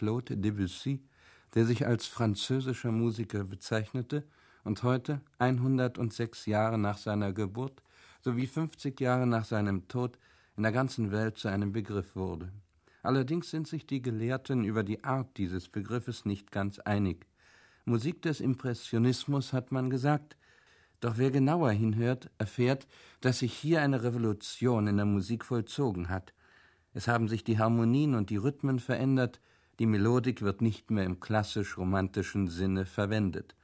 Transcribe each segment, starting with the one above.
Claude Debussy, der sich als französischer Musiker bezeichnete und heute, 106 Jahre nach seiner Geburt sowie 50 Jahre nach seinem Tod, in der ganzen Welt zu einem Begriff wurde. Allerdings sind sich die Gelehrten über die Art dieses Begriffes nicht ganz einig. Musik des Impressionismus hat man gesagt, doch wer genauer hinhört, erfährt, dass sich hier eine Revolution in der Musik vollzogen hat. Es haben sich die Harmonien und die Rhythmen verändert, die Melodik wird nicht mehr im klassisch-romantischen Sinne verwendet.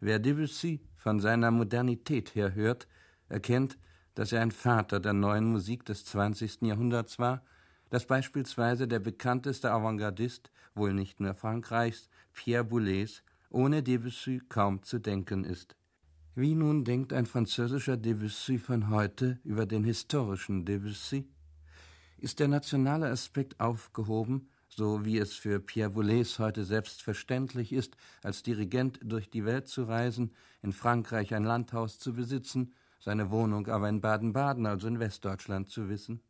Wer Debussy von seiner Modernität her hört, erkennt, dass er ein Vater der neuen Musik des 20. Jahrhunderts war, dass beispielsweise der bekannteste Avantgardist, wohl nicht nur Frankreichs, Pierre Boulez, ohne Debussy kaum zu denken ist. Wie nun denkt ein französischer Debussy von heute über den historischen Debussy? Ist der nationale Aspekt aufgehoben, so wie es für Pierre Boulez heute selbstverständlich ist, als Dirigent durch die Welt zu reisen, in Frankreich ein Landhaus zu besitzen, seine Wohnung aber in Baden-Baden, also in Westdeutschland, zu wissen?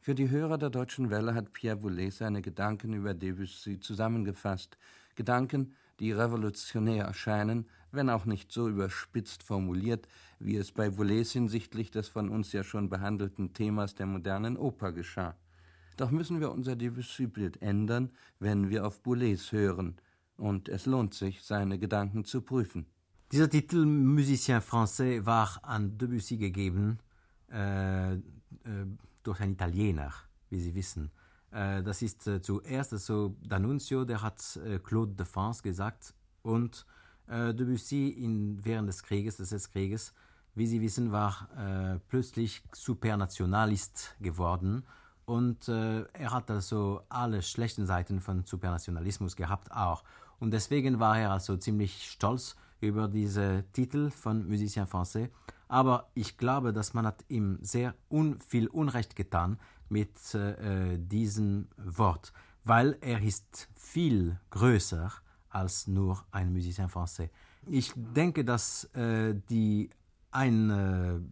Für die Hörer der Deutschen Welle hat Pierre Boulez seine Gedanken über Debussy zusammengefasst, Gedanken, die revolutionär erscheinen, wenn auch nicht so überspitzt formuliert, wie es bei Boulez hinsichtlich des von uns ja schon behandelten Themas der modernen Oper geschah. Doch müssen wir unser Debussy-Bild ändern, wenn wir auf Boulez hören, und es lohnt sich, seine Gedanken zu prüfen. Dieser Titel Musicien français war an Debussy gegeben äh, äh, durch einen Italiener, wie Sie wissen. Äh, das ist äh, zuerst also D'Annunzio, der hat äh, Claude de France gesagt und äh, Debussy in, während des Krieges, des Krieges, wie Sie wissen, war plötzlich Supernationalist geworden und äh, er hat also alle schlechten Seiten von Supernationalismus gehabt auch. Und deswegen war er also ziemlich stolz über diese Titel von Musicien Français. Aber ich glaube, dass man hat ihm sehr un viel Unrecht getan mit äh, diesem Wort, weil er ist viel größer als nur ein Musicien Français. Ich denke, dass äh, die eine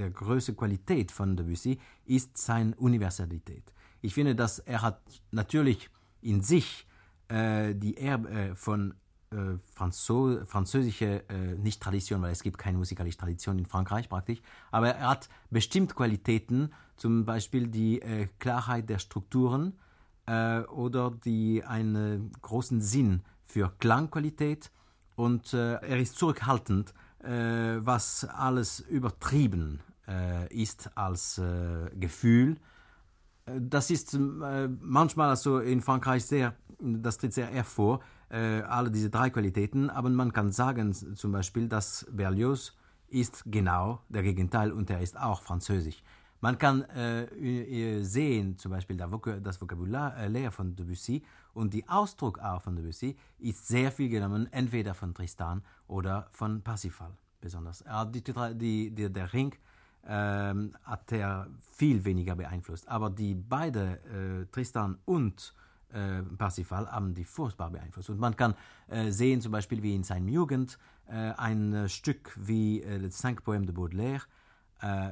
der größte Qualität von Debussy ist seine Universalität. Ich finde, dass er hat natürlich in sich äh, die Erbe äh, von äh, Franzo französische äh, nicht Tradition, weil es gibt keine musikalische Tradition in Frankreich praktisch, aber er hat bestimmt Qualitäten, zum Beispiel die äh, Klarheit der Strukturen äh, oder die einen großen Sinn für Klangqualität und äh, er ist zurückhaltend, äh, was alles übertrieben ist als äh, Gefühl. Äh, das ist äh, manchmal also in Frankreich sehr, das tritt sehr hervor, alle diese drei Qualitäten, aber man kann sagen zum Beispiel, dass Berlioz ist genau der Gegenteil und er ist auch französisch. Man kann äh, sehen, zum Beispiel das Vokabular äh, von Debussy und die Ausdruck auch von Debussy ist sehr viel genommen, entweder von Tristan oder von Parsifal besonders. Die, die, die, der Ring ähm, hat er viel weniger beeinflusst, aber die beiden, äh, Tristan und äh, Parsifal, haben die furchtbar beeinflusst. Und man kann äh, sehen, zum Beispiel wie in seiner Jugend, äh, ein Stück wie äh, Les Cinq Poèmes de Baudelaire, äh,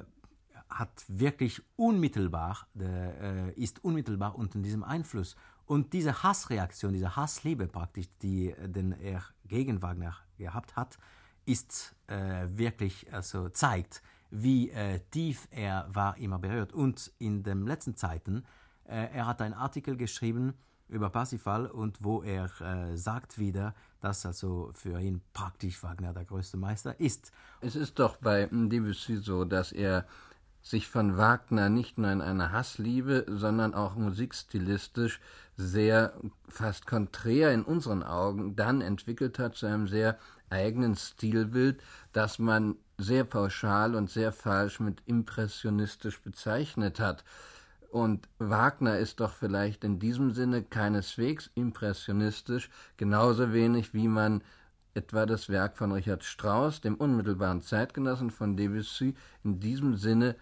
hat wirklich unmittelbar, äh, ist unmittelbar unter diesem Einfluss. Und diese Hassreaktion, diese Hassliebe praktisch, die äh, den er gegen Wagner gehabt hat, ist äh, wirklich, also zeigt, wie äh, tief er war immer berührt. Und in den letzten Zeiten, äh, er hat einen Artikel geschrieben über Parsifal und wo er äh, sagt wieder, dass also für ihn praktisch Wagner der größte Meister ist. Es ist doch bei Debussy so, dass er sich von Wagner nicht nur in einer Hassliebe, sondern auch musikstilistisch sehr fast konträr in unseren Augen dann entwickelt hat zu einem sehr eigenen Stilbild, das man sehr pauschal und sehr falsch mit impressionistisch bezeichnet hat. Und Wagner ist doch vielleicht in diesem Sinne keineswegs impressionistisch, genauso wenig wie man etwa das Werk von Richard Strauss, dem unmittelbaren Zeitgenossen von Debussy, in diesem Sinne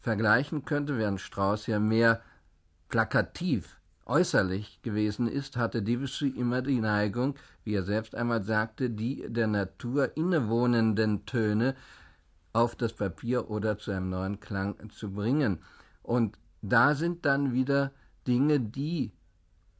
vergleichen könnte, während Strauss ja mehr plakativ äußerlich gewesen ist, hatte Debussy immer die Neigung, wie er selbst einmal sagte, die der Natur innewohnenden Töne auf das Papier oder zu einem neuen Klang zu bringen. Und da sind dann wieder Dinge, die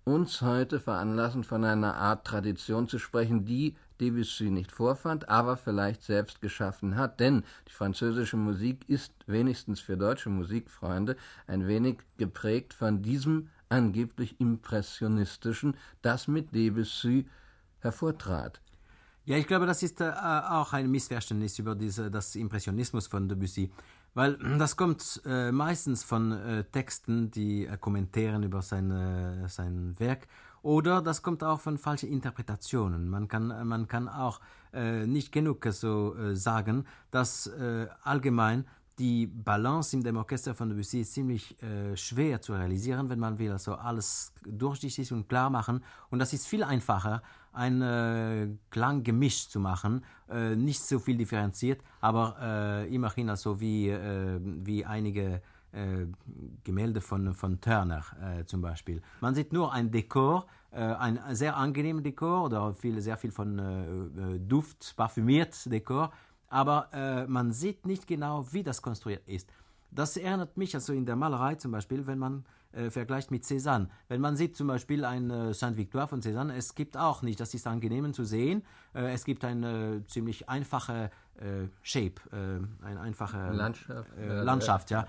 uns heute veranlassen, von einer Art Tradition zu sprechen, die Debussy nicht vorfand, aber vielleicht selbst geschaffen hat. Denn die französische Musik ist wenigstens für deutsche Musikfreunde ein wenig geprägt von diesem angeblich impressionistischen, das mit Debussy hervortrat. Ja, ich glaube, das ist äh, auch ein Missverständnis über diese, das Impressionismus von Debussy. Weil das kommt äh, meistens von äh, Texten, die äh, kommentieren über seine, äh, sein Werk, oder das kommt auch von falschen Interpretationen. Man kann, man kann auch äh, nicht genug so sagen, dass allgemein die Balance in dem Orchester von Debussy ist ziemlich schwer zu realisieren, wenn man will also alles durchsichtig und klar machen. Und das ist viel einfacher, ein äh, Klanggemisch zu machen, äh, nicht so viel differenziert, aber äh, immerhin also wie, äh, wie einige äh, Gemälde von, von Turner äh, zum Beispiel. Man sieht nur ein Dekor, ein sehr angenehmes Dekor oder viel, sehr viel von Duft, parfümiert Dekor, aber man sieht nicht genau, wie das konstruiert ist. Das erinnert mich also in der Malerei zum Beispiel, wenn man äh, vergleicht mit Cézanne. Wenn man sieht zum Beispiel ein äh, Saint-Victoire von Cézanne, es gibt auch nicht, das ist angenehm zu sehen, äh, es gibt eine ziemlich einfache äh, Shape, äh, eine einfache Landschaft, äh, Landschaft ja.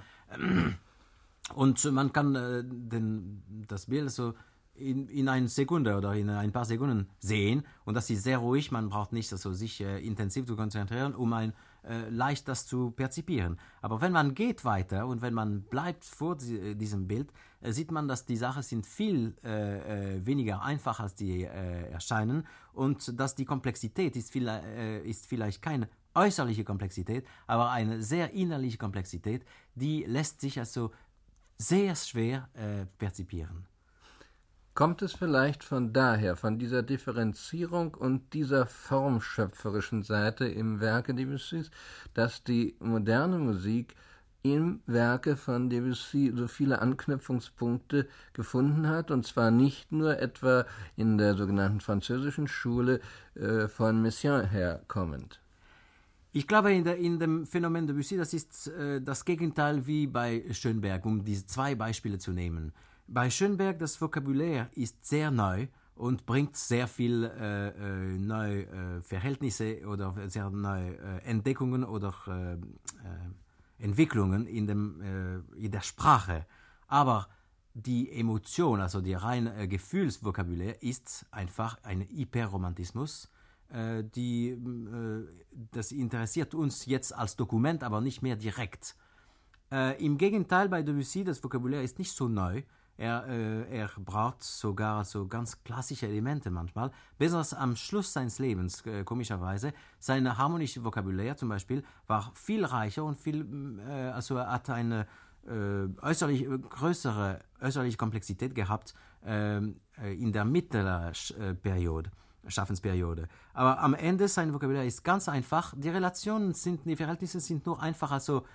Und man kann den, das Bild so in, in einer Sekunde oder in ein paar Sekunden sehen und das ist sehr ruhig, man braucht nicht also sich intensiv zu konzentrieren, um ein äh, leicht das zu perzipieren. Aber wenn man geht weiter und wenn man bleibt vor die, diesem Bild, äh, sieht man, dass die Sachen sind viel äh, äh weniger einfach, als die äh, erscheinen und dass die Komplexität ist, viel, äh, ist vielleicht keine äußerliche Komplexität, aber eine sehr innerliche Komplexität, die lässt sich also sehr schwer perzipieren. Kommt es vielleicht von daher, von dieser Differenzierung und dieser formschöpferischen Seite im Werke Debussys, dass die moderne Musik im Werke von Debussy so viele Anknüpfungspunkte gefunden hat, und zwar nicht nur etwa in der sogenannten französischen Schule äh, von Messiaen herkommend. Ich glaube, in, der, in dem Phänomen Debussy, das ist äh, das Gegenteil wie bei Schönberg, um diese zwei Beispiele zu nehmen. Bei Schönberg das Vokabular ist sehr neu und bringt sehr viel äh, äh, neue äh, Verhältnisse oder sehr neue äh, Entdeckungen oder äh, äh, Entwicklungen in, dem, in der Sprache. Aber die Emotion, also die rein äh, Gefühlsvokabular, ist einfach ein Hyperromantismus. Die, das interessiert uns jetzt als Dokument, aber nicht mehr direkt. Äh, Im Gegenteil, bei Debussy, das Vokabular ist nicht so neu. Er, äh, er braucht sogar so ganz klassische Elemente manchmal. Besonders am Schluss seines Lebens, äh, komischerweise. Sein harmonisches Vokabular zum Beispiel war viel reicher und viel, äh, also er hat eine äh, äußerlich äh, größere äußerliche Komplexität gehabt ähm, äh, in der mittleren Periode. Schaffensperiode. Aber am Ende sein Vokabular ist ganz einfach. Die Relationen sind, die Verhältnisse sind nur einfach also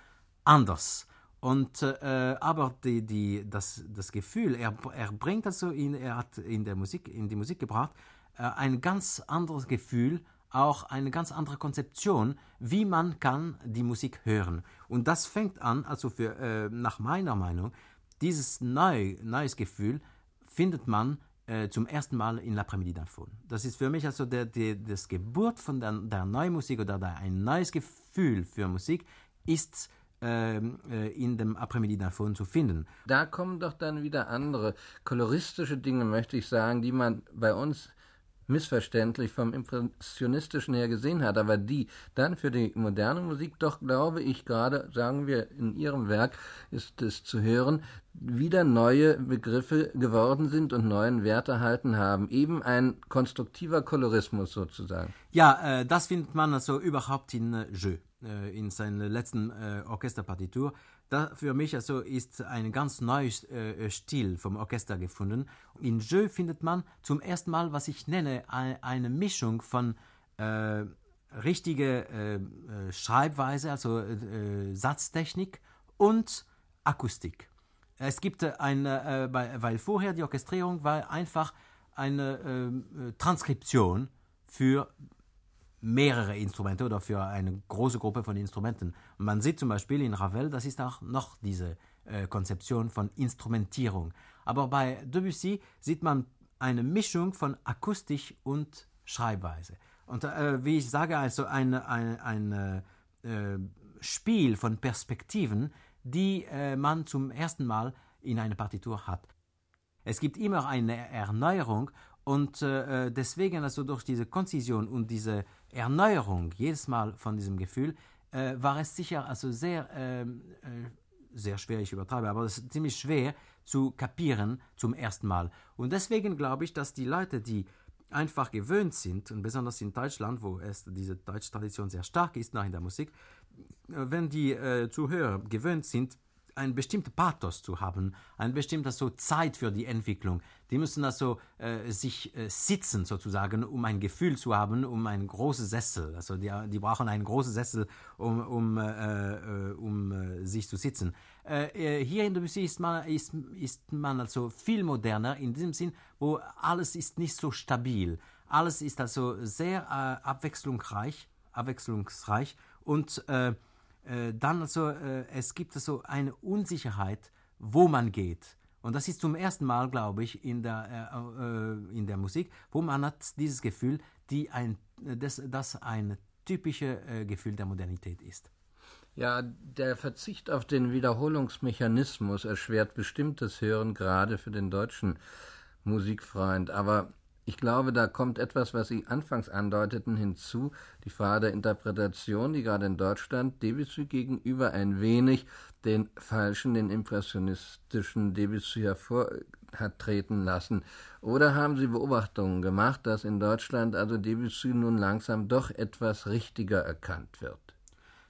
anders. Und äh, aber die, die, das, das Gefühl, er, er bringt also in, er hat in der Musik, in die Musik gebracht, äh, ein ganz anderes Gefühl, auch eine ganz andere Konzeption, wie man kann die Musik hören. Und das fängt an, also für, äh, nach meiner Meinung, dieses neu, neues Gefühl findet man äh, zum ersten Mal in L'Après-Midi d'Infon. Das ist für mich also der, der, das Geburt von der, der neuen Musik oder der, ein neues Gefühl für Musik ist in dem Après-Midi davon zu finden. Da kommen doch dann wieder andere koloristische Dinge, möchte ich sagen, die man bei uns missverständlich vom Impressionistischen her gesehen hat, aber die dann für die moderne Musik doch, glaube ich, gerade, sagen wir, in ihrem Werk ist es zu hören, wieder neue Begriffe geworden sind und neuen Wert erhalten haben. Eben ein konstruktiver Kolorismus sozusagen. Ja, äh, das findet man also überhaupt in äh, Jeu. Äh, in seiner letzten äh, Orchesterpartitur. Da für mich also ist ein ganz neues äh, Stil vom Orchester gefunden. In Jeu findet man zum ersten Mal, was ich nenne, eine, eine Mischung von äh, richtige äh, äh Schreibweise, also äh, Satztechnik und Akustik. Es gibt eine, weil vorher die Orchestrierung war einfach eine Transkription für mehrere Instrumente oder für eine große Gruppe von Instrumenten. man sieht zum Beispiel in Ravel, das ist auch noch diese äh, Konzeption von Instrumentierung. aber bei Debussy sieht man eine Mischung von Akustisch und Schreibweise. Und äh, wie ich sage, also ein, ein, ein äh, Spiel von Perspektiven, die äh, man zum ersten Mal in einer Partitur hat. Es gibt immer eine Erneuerung und äh, deswegen also durch diese Konzision und diese Erneuerung jedes Mal von diesem Gefühl äh, war es sicher also sehr ähm, äh, sehr schwer, ich übertreibe, aber es ist ziemlich schwer zu kapieren zum ersten Mal. Und deswegen glaube ich, dass die Leute, die einfach gewöhnt sind, und besonders in Deutschland, wo es diese deutsche Tradition sehr stark ist nach in der Musik, äh, wenn die äh, Zuhörer gewöhnt sind, ein bestimmter Pathos zu haben, ein bestimmter so Zeit für die Entwicklung. Die müssen also äh, sich äh, sitzen sozusagen, um ein Gefühl zu haben, um einen großen Sessel. Also die, die brauchen einen großen Sessel, um, um, äh, äh um äh, sich zu sitzen. Äh, hier in Debussy ist man, ist, ist man also viel moderner in diesem Sinn, wo alles ist nicht so stabil. Alles ist also sehr abwechslungsreich, abwechslungsreich und äh, dann also, äh, es gibt also eine Unsicherheit, wo man geht. Und das ist zum ersten Mal, glaube ich, in der, äh, äh in der Musik, wo man hat dieses Gefühl, die ein, das, das ein typisches äh, Gefühl der Modernität ist. Ja, der Verzicht auf den Wiederholungsmechanismus erschwert bestimmtes Hören, gerade für den deutschen Musikfreund. Aber ich glaube, da kommt etwas, was Sie anfangs andeuteten, hinzu, die Frage der Interpretation, die gerade in Deutschland Debussy gegenüber ein wenig den falschen, den impressionistischen Debussy hervor hat treten lassen. Oder haben Sie Beobachtungen gemacht, dass in Deutschland also Debussy nun langsam doch etwas richtiger erkannt wird?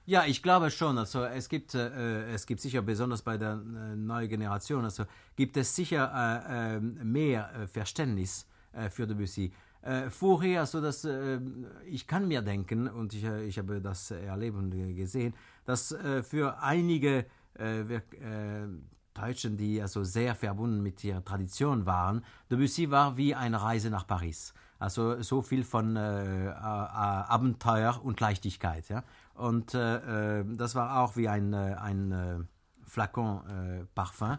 Ja, ich glaube schon. Also es gibt, äh, es gibt sicher besonders bei der äh, neuen Generation, also gibt es sicher äh, äh mehr äh, Verständnis äh, für Debussy. Äh, vorher, so dass äh, ich kann mir denken und ich, ich habe das erleben gesehen, dass für einige Deutschen, die also sehr verbunden mit ihrer Tradition waren, Debussy war wie eine Reise nach Paris. Also so viel von äh, Abenteuer und Leichtigkeit. Ja? Und äh, das war auch wie ein, ein Flakon Parfum äh,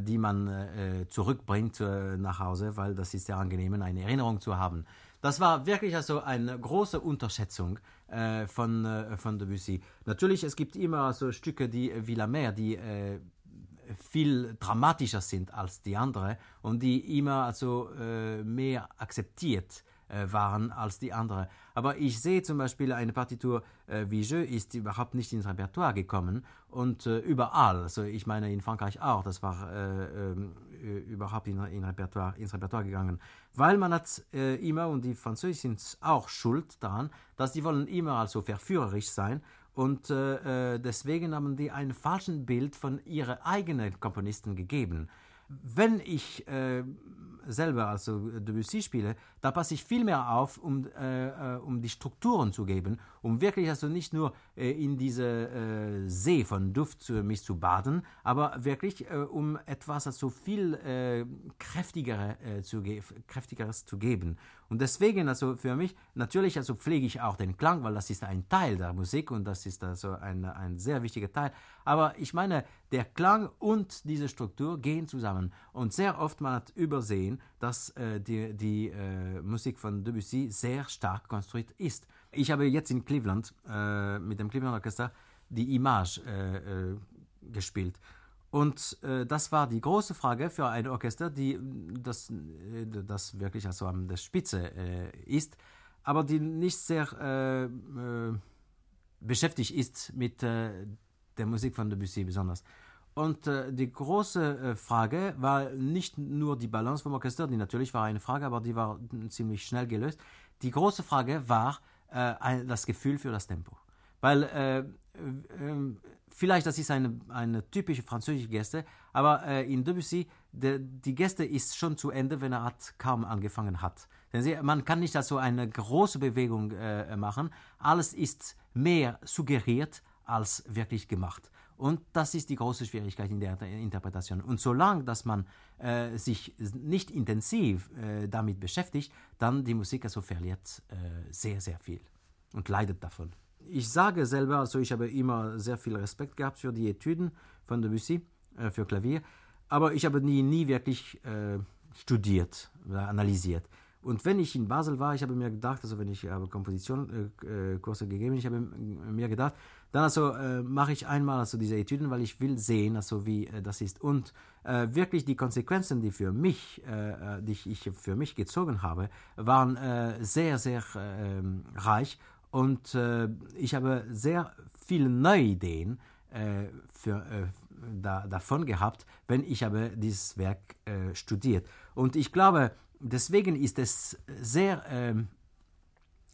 die man äh, zurückbringt äh, nach Hause, weil das ist sehr angenehm, eine Erinnerung zu haben. Das war wirklich also eine große Unterschätzung äh, von, äh, von Debussy. Natürlich, es gibt immer so Stücke die wie La Mer, die äh, viel dramatischer sind als die anderen und die immer also mehr akzeptiert äh, waren als die andere. Aber ich sehe zum Beispiel eine Partitur äh, wie Je ist überhaupt nicht ins Repertoire gekommen und äh, überall, also ich meine in Frankreich auch, das war äh, ähm, äh, überhaupt in, in Repertoire, ins Repertoire gegangen, weil man hat äh, immer, und die Französischen sind auch schuld daran, dass die wollen immer also verführerisch sein und deswegen haben die ein falsches Bild von ihren eigenen Komponisten gegeben. Wenn ich selber, also Debussy spiele, da passe ich viel mehr auf, um, äh, äh, um die Strukturen zu geben, um wirklich also nicht nur äh, in diese äh, See von Duft zu, mich zu baden, aber wirklich äh, um etwas also viel äh, kräftigere, zu kräftigeres zu geben. Und deswegen also für mich, natürlich also pflege ich auch den Klang, weil das ist ein Teil der Musik und das ist also ein, ein sehr wichtiger Teil. Aber ich meine, der Klang und diese Struktur gehen zusammen. Und sehr oft man hat übersehen, dass äh, die, die äh, Musik von Debussy sehr stark konstruiert ist. Ich habe jetzt in Cleveland äh, mit dem Cleveland Orchester die Image äh, äh, gespielt. Und äh, das war die große Frage für ein Orchester, die das, das wirklich also an der Spitze ist, aber die nicht sehr beschäftigt ist mit der Musik von Debussy besonders. Und äh, die große äh, Frage war nicht nur die Balance vom Orchester, die natürlich war eine Frage, aber die war ziemlich schnell gelöst. Die große Frage war äh, ein, das Gefühl für das Tempo. Weil äh, ähm, vielleicht das ist eine, eine typische französische Geste, aber äh, in Debussy, de, die Geste ist schon zu Ende, wenn er hat, kaum angefangen hat. Sie, man kann nicht also eine große Bewegung äh, machen. Alles ist mehr suggeriert als wirklich gemacht. Und das ist die große Schwierigkeit in der Interpretation. Und solange dass man äh, sich nicht intensiv äh, damit beschäftigt, dann die Musik also verliert äh, sehr, sehr viel und leidet davon. Ich sage selber, also ich habe immer sehr viel Respekt gehabt für die Etüden von Debussy, äh, für Klavier. aber ich habe nie, nie wirklich äh, studiert oder analysiert. Und wenn ich in Basel war, ich habe mir gedacht, also wenn ich habe Kompositionskurse äh, gegeben, ich habe mir gedacht, dann also äh, mache ich einmal also diese Etüden, weil ich will sehen, also wie äh, das ist und äh, wirklich die Konsequenzen, die für mich, äh, die ich für mich gezogen habe, waren äh, sehr sehr ähm, reich und ich habe sehr viele neue Ideen für da, davon gehabt, wenn ich habe dieses Werk studiert. Und ich glaube, deswegen ist es sehr ähm,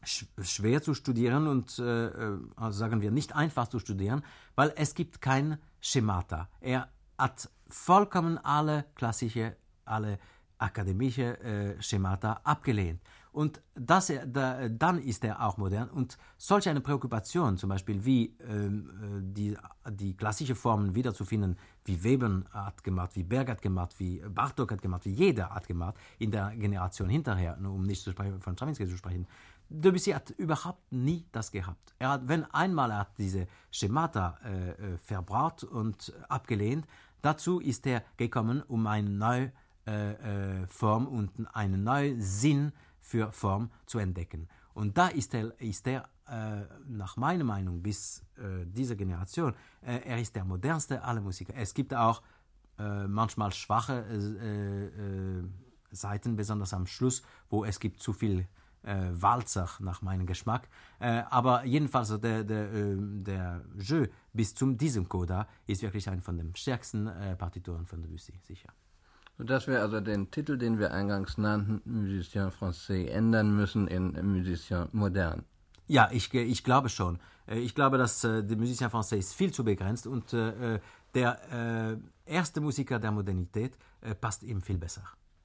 schwer zu studieren und äh, äh, also sagen wir nicht einfach zu studieren, weil es gibt kein Schemata. Er hat vollkommen alle klassische, alle akademische äh, Schemata abgelehnt. Und das, da, dann ist er auch modern. Und solch eine Präokkupation, zum Beispiel wie ähm, äh, die, die klassische Formen wiederzufinden, wie Weber hat gemacht, wie Berg hat gemacht, wie Bartok hat gemacht, wie jeder hat gemacht, in der Generation hinterher, um nicht zu sprechen, von Stravinsky zu sprechen, Debussy hat überhaupt nie das gehabt. Er hat, wenn einmal er hat diese Schemata äh, äh, verbraucht und abgelehnt, dazu ist er gekommen, um eine neue äh, äh, Form und einen neuen Sinn für Form zu entdecken. Und da ist er, ist er äh, nach meiner Meinung bis äh, diese Generation, äh, er ist der modernste aller Musiker. Es gibt auch äh, manchmal schwache äh, äh, Seiten, besonders am Schluss, wo es gibt zu viel Walzer nach meinem Geschmack. aber jedenfalls der, der, der Jeu bis zu diesem Coda ist wirklich ein von den stärksten Partituren von Debussy, sicher. Sodass wir also den Titel, den wir eingangs nannten, Musicien Français, ändern müssen in Musicien Modern. Ja, ich, ich glaube schon. Äh, ich glaube, dass äh, der Musicien Français ist viel zu begrenzt und äh, der erste Musiker der Modernität passt ihm viel besser.